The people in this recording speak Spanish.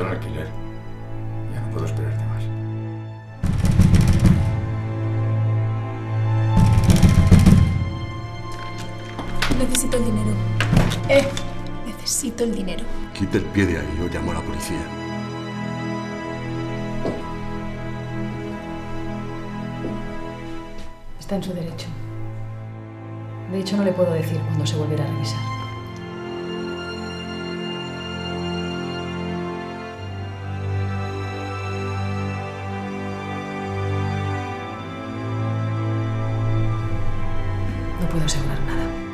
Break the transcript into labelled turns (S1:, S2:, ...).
S1: necesito el alquiler. Ya no puedo esperarte más.
S2: Necesito el dinero. Eh, necesito el dinero.
S3: Quite el pie de ahí, yo llamo a la policía.
S4: Está en su derecho. De hecho, no le puedo decir cuándo se volverá a revisar. No puedo asegurar nada.